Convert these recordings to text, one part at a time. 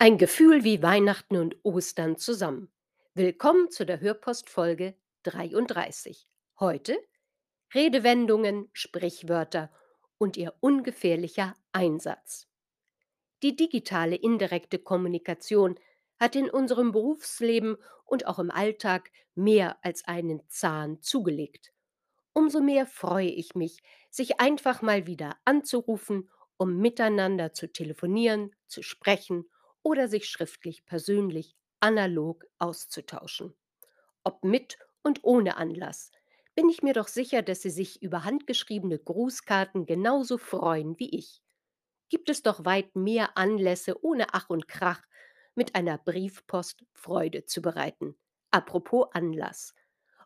Ein Gefühl wie Weihnachten und Ostern zusammen. Willkommen zu der Hörpost Folge 33. Heute Redewendungen, Sprichwörter und ihr ungefährlicher Einsatz. Die digitale indirekte Kommunikation hat in unserem Berufsleben und auch im Alltag mehr als einen Zahn zugelegt. Umso mehr freue ich mich, sich einfach mal wieder anzurufen, um miteinander zu telefonieren, zu sprechen oder sich schriftlich persönlich analog auszutauschen. Ob mit und ohne Anlass, bin ich mir doch sicher, dass Sie sich über handgeschriebene Grußkarten genauso freuen wie ich. Gibt es doch weit mehr Anlässe ohne Ach und Krach, mit einer Briefpost Freude zu bereiten. Apropos Anlass.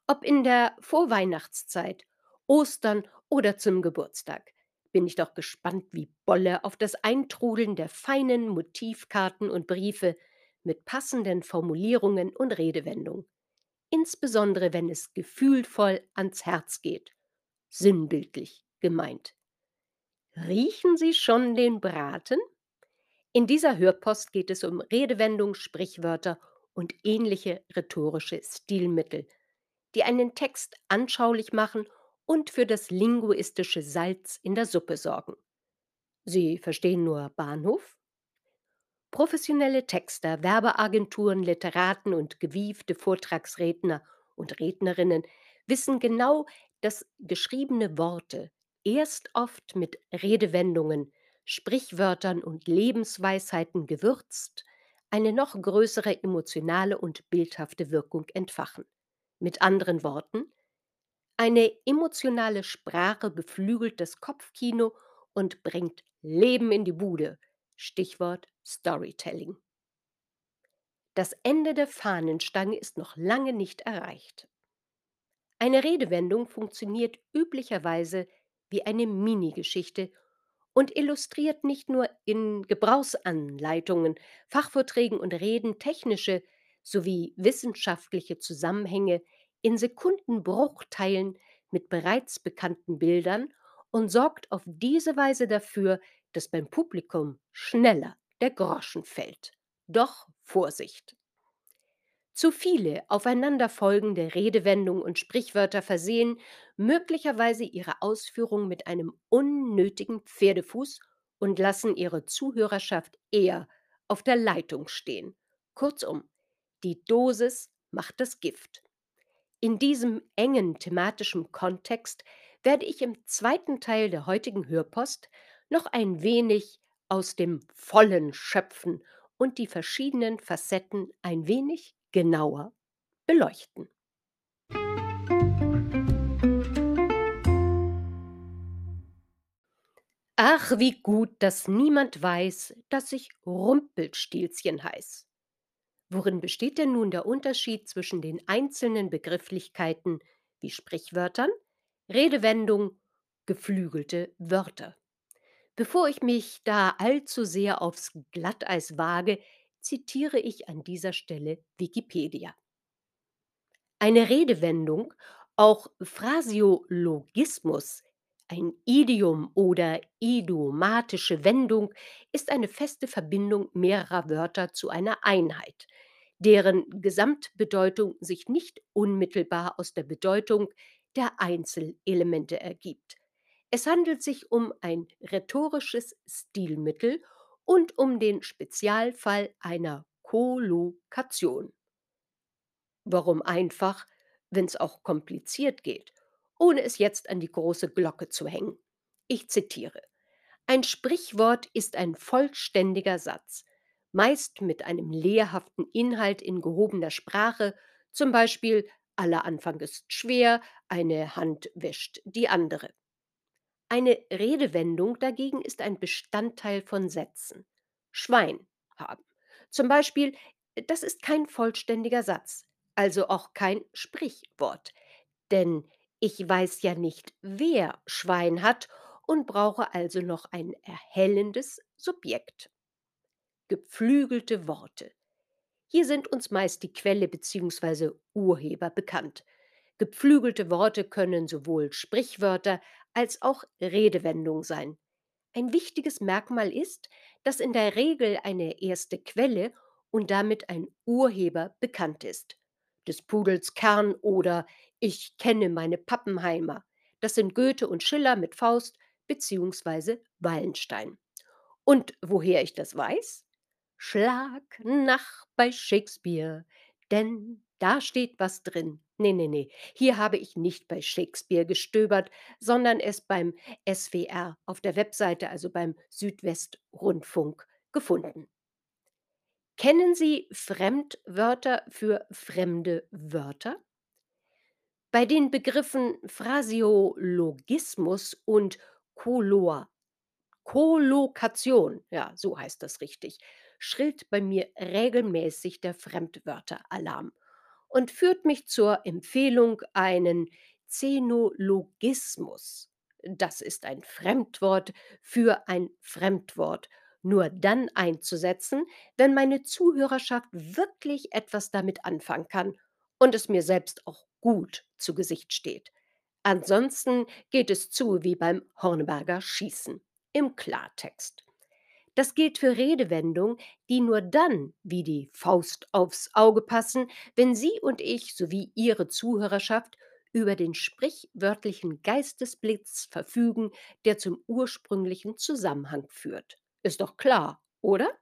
Ob in der Vorweihnachtszeit, Ostern oder zum Geburtstag bin ich doch gespannt wie Bolle auf das Eintrudeln der feinen Motivkarten und Briefe mit passenden Formulierungen und Redewendungen. Insbesondere wenn es gefühlvoll ans Herz geht. Sinnbildlich gemeint. Riechen Sie schon den Braten? In dieser Hörpost geht es um Redewendungen, Sprichwörter und ähnliche rhetorische Stilmittel, die einen Text anschaulich machen und für das linguistische Salz in der Suppe sorgen. Sie verstehen nur Bahnhof? Professionelle Texter, Werbeagenturen, Literaten und gewiefte Vortragsredner und Rednerinnen wissen genau, dass geschriebene Worte erst oft mit Redewendungen, Sprichwörtern und Lebensweisheiten gewürzt eine noch größere emotionale und bildhafte Wirkung entfachen. Mit anderen Worten, eine emotionale Sprache beflügelt das Kopfkino und bringt Leben in die Bude. Stichwort Storytelling. Das Ende der Fahnenstange ist noch lange nicht erreicht. Eine Redewendung funktioniert üblicherweise wie eine Minigeschichte und illustriert nicht nur in Gebrauchsanleitungen, Fachvorträgen und Reden technische sowie wissenschaftliche Zusammenhänge in Sekundenbruchteilen mit bereits bekannten Bildern und sorgt auf diese Weise dafür, dass beim Publikum schneller der Groschen fällt. Doch Vorsicht! Zu viele aufeinanderfolgende Redewendungen und Sprichwörter versehen möglicherweise ihre Ausführung mit einem unnötigen Pferdefuß und lassen ihre Zuhörerschaft eher auf der Leitung stehen. Kurzum, die Dosis macht das Gift. In diesem engen thematischen Kontext werde ich im zweiten Teil der heutigen Hörpost noch ein wenig aus dem Vollen schöpfen und die verschiedenen Facetten ein wenig genauer beleuchten. Ach, wie gut, dass niemand weiß, dass ich Rumpelstilzchen heiß. Worin besteht denn nun der Unterschied zwischen den einzelnen Begrifflichkeiten wie Sprichwörtern, Redewendung, geflügelte Wörter? Bevor ich mich da allzu sehr aufs Glatteis wage, zitiere ich an dieser Stelle Wikipedia. Eine Redewendung, auch Phraseologismus, ein Idiom oder idiomatische Wendung ist eine feste Verbindung mehrerer Wörter zu einer Einheit, deren Gesamtbedeutung sich nicht unmittelbar aus der Bedeutung der Einzelelemente ergibt. Es handelt sich um ein rhetorisches Stilmittel und um den Spezialfall einer Kollokation. Warum einfach, wenn es auch kompliziert geht, ohne es jetzt an die große Glocke zu hängen? Ich zitiere. Ein Sprichwort ist ein vollständiger Satz, meist mit einem lehrhaften Inhalt in gehobener Sprache, zum Beispiel aller Anfang ist schwer, eine Hand wäscht die andere. Eine Redewendung dagegen ist ein Bestandteil von Sätzen. Schwein haben. Zum Beispiel, das ist kein vollständiger Satz, also auch kein Sprichwort. Denn ich weiß ja nicht, wer Schwein hat und brauche also noch ein erhellendes Subjekt. Geflügelte Worte. Hier sind uns meist die Quelle bzw. Urheber bekannt. Gepflügelte Worte können sowohl Sprichwörter als auch Redewendungen sein. Ein wichtiges Merkmal ist, dass in der Regel eine erste Quelle und damit ein Urheber bekannt ist. Des Pudels Kern oder Ich kenne meine Pappenheimer. Das sind Goethe und Schiller mit Faust bzw. Wallenstein. Und woher ich das weiß? Schlag nach bei Shakespeare, denn da steht was drin. Ne, ne, ne, hier habe ich nicht bei Shakespeare gestöbert, sondern es beim SWR auf der Webseite, also beim Südwestrundfunk, gefunden. Kennen Sie Fremdwörter für fremde Wörter? Bei den Begriffen Phraseologismus und Kolor Kollokation, ja, so heißt das richtig, schrillt bei mir regelmäßig der Fremdwörteralarm und führt mich zur Empfehlung, einen Zenologismus. Das ist ein Fremdwort für ein Fremdwort, nur dann einzusetzen, wenn meine Zuhörerschaft wirklich etwas damit anfangen kann und es mir selbst auch gut zu Gesicht steht. Ansonsten geht es zu wie beim Hornberger Schießen im Klartext. Das gilt für Redewendungen, die nur dann wie die Faust aufs Auge passen, wenn Sie und ich sowie Ihre Zuhörerschaft über den sprichwörtlichen Geistesblitz verfügen, der zum ursprünglichen Zusammenhang führt. Ist doch klar, oder?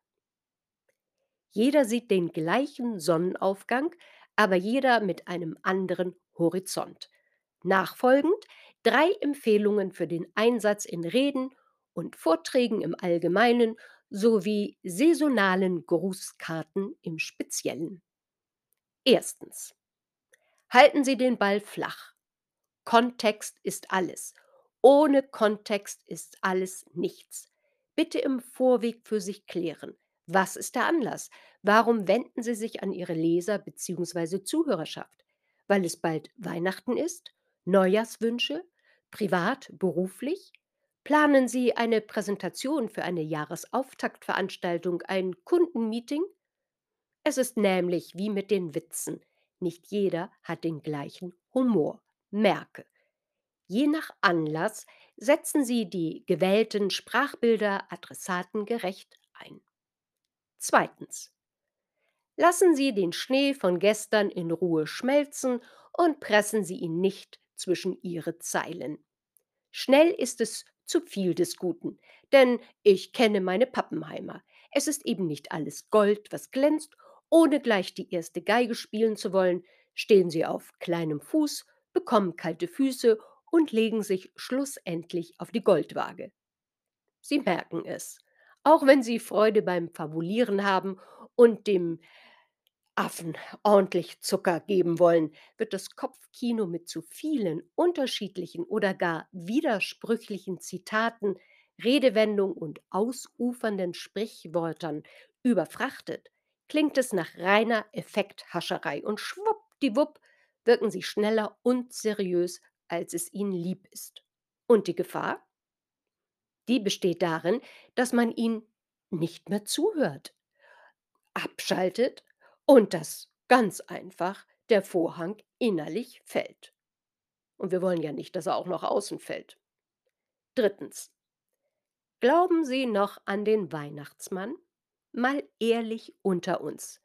Jeder sieht den gleichen Sonnenaufgang, aber jeder mit einem anderen Horizont. Nachfolgend drei Empfehlungen für den Einsatz in Reden und Vorträgen im Allgemeinen sowie saisonalen Grußkarten im Speziellen. Erstens. Halten Sie den Ball flach. Kontext ist alles. Ohne Kontext ist alles nichts. Bitte im Vorweg für sich klären. Was ist der Anlass? Warum wenden Sie sich an Ihre Leser bzw. Zuhörerschaft? Weil es bald Weihnachten ist? Neujahrswünsche? Privat, beruflich? Planen Sie eine Präsentation für eine Jahresauftaktveranstaltung, ein Kundenmeeting? Es ist nämlich wie mit den Witzen. Nicht jeder hat den gleichen Humor. Merke. Je nach Anlass setzen Sie die gewählten Sprachbilder adressatengerecht ein. Zweitens. Lassen Sie den Schnee von gestern in Ruhe schmelzen und pressen Sie ihn nicht zwischen Ihre Zeilen. Schnell ist es zu viel des Guten, denn ich kenne meine Pappenheimer. Es ist eben nicht alles Gold, was glänzt. Ohne gleich die erste Geige spielen zu wollen, stehen sie auf kleinem Fuß, bekommen kalte Füße und legen sich schlussendlich auf die Goldwaage. Sie merken es, auch wenn sie Freude beim Fabulieren haben und dem Affen ordentlich Zucker geben wollen, wird das Kopfkino mit zu vielen unterschiedlichen oder gar widersprüchlichen Zitaten, Redewendungen und ausufernden Sprichwörtern überfrachtet, klingt es nach reiner Effekthascherei und schwuppdiwupp wirken sie schneller und seriös, als es ihnen lieb ist. Und die Gefahr? Die besteht darin, dass man ihnen nicht mehr zuhört, abschaltet und dass ganz einfach der Vorhang innerlich fällt. Und wir wollen ja nicht, dass er auch noch außen fällt. Drittens. Glauben Sie noch an den Weihnachtsmann? Mal ehrlich unter uns.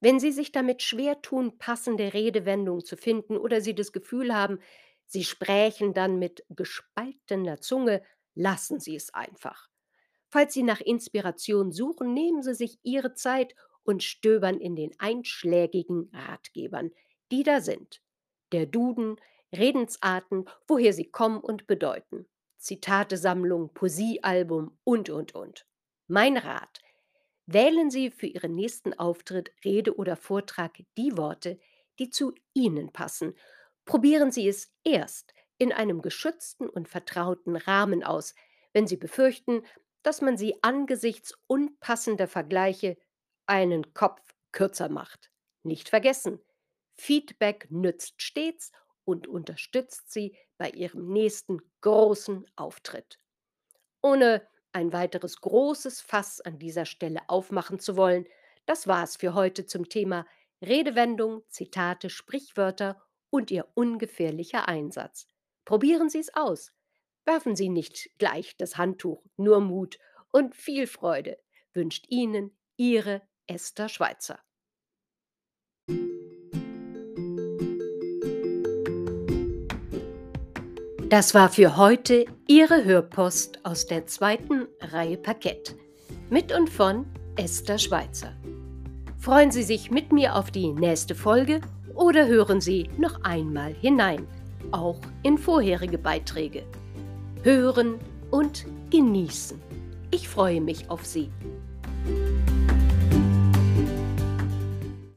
Wenn Sie sich damit schwer tun, passende Redewendungen zu finden oder Sie das Gefühl haben, Sie sprechen dann mit gespaltener Zunge, lassen Sie es einfach. Falls Sie nach Inspiration suchen, nehmen Sie sich Ihre Zeit und stöbern in den einschlägigen Ratgebern, die da sind. Der Duden, Redensarten, woher sie kommen und bedeuten. Zitatesammlung, Poesiealbum und, und, und. Mein Rat. Wählen Sie für Ihren nächsten Auftritt, Rede oder Vortrag die Worte, die zu Ihnen passen. Probieren Sie es erst in einem geschützten und vertrauten Rahmen aus, wenn Sie befürchten, dass man Sie angesichts unpassender Vergleiche einen Kopf kürzer macht. Nicht vergessen, Feedback nützt stets und unterstützt Sie bei Ihrem nächsten großen Auftritt. Ohne ein weiteres großes Fass an dieser Stelle aufmachen zu wollen, das war's für heute zum Thema Redewendung, Zitate, Sprichwörter und ihr ungefährlicher Einsatz. Probieren Sie es aus. Werfen Sie nicht gleich das Handtuch, nur Mut und viel Freude wünscht Ihnen Ihre Esther Schweizer. Das war für heute Ihre Hörpost aus der zweiten Reihe Parkett. Mit und von Esther Schweizer. Freuen Sie sich mit mir auf die nächste Folge oder hören Sie noch einmal hinein, auch in vorherige Beiträge. Hören und genießen. Ich freue mich auf Sie.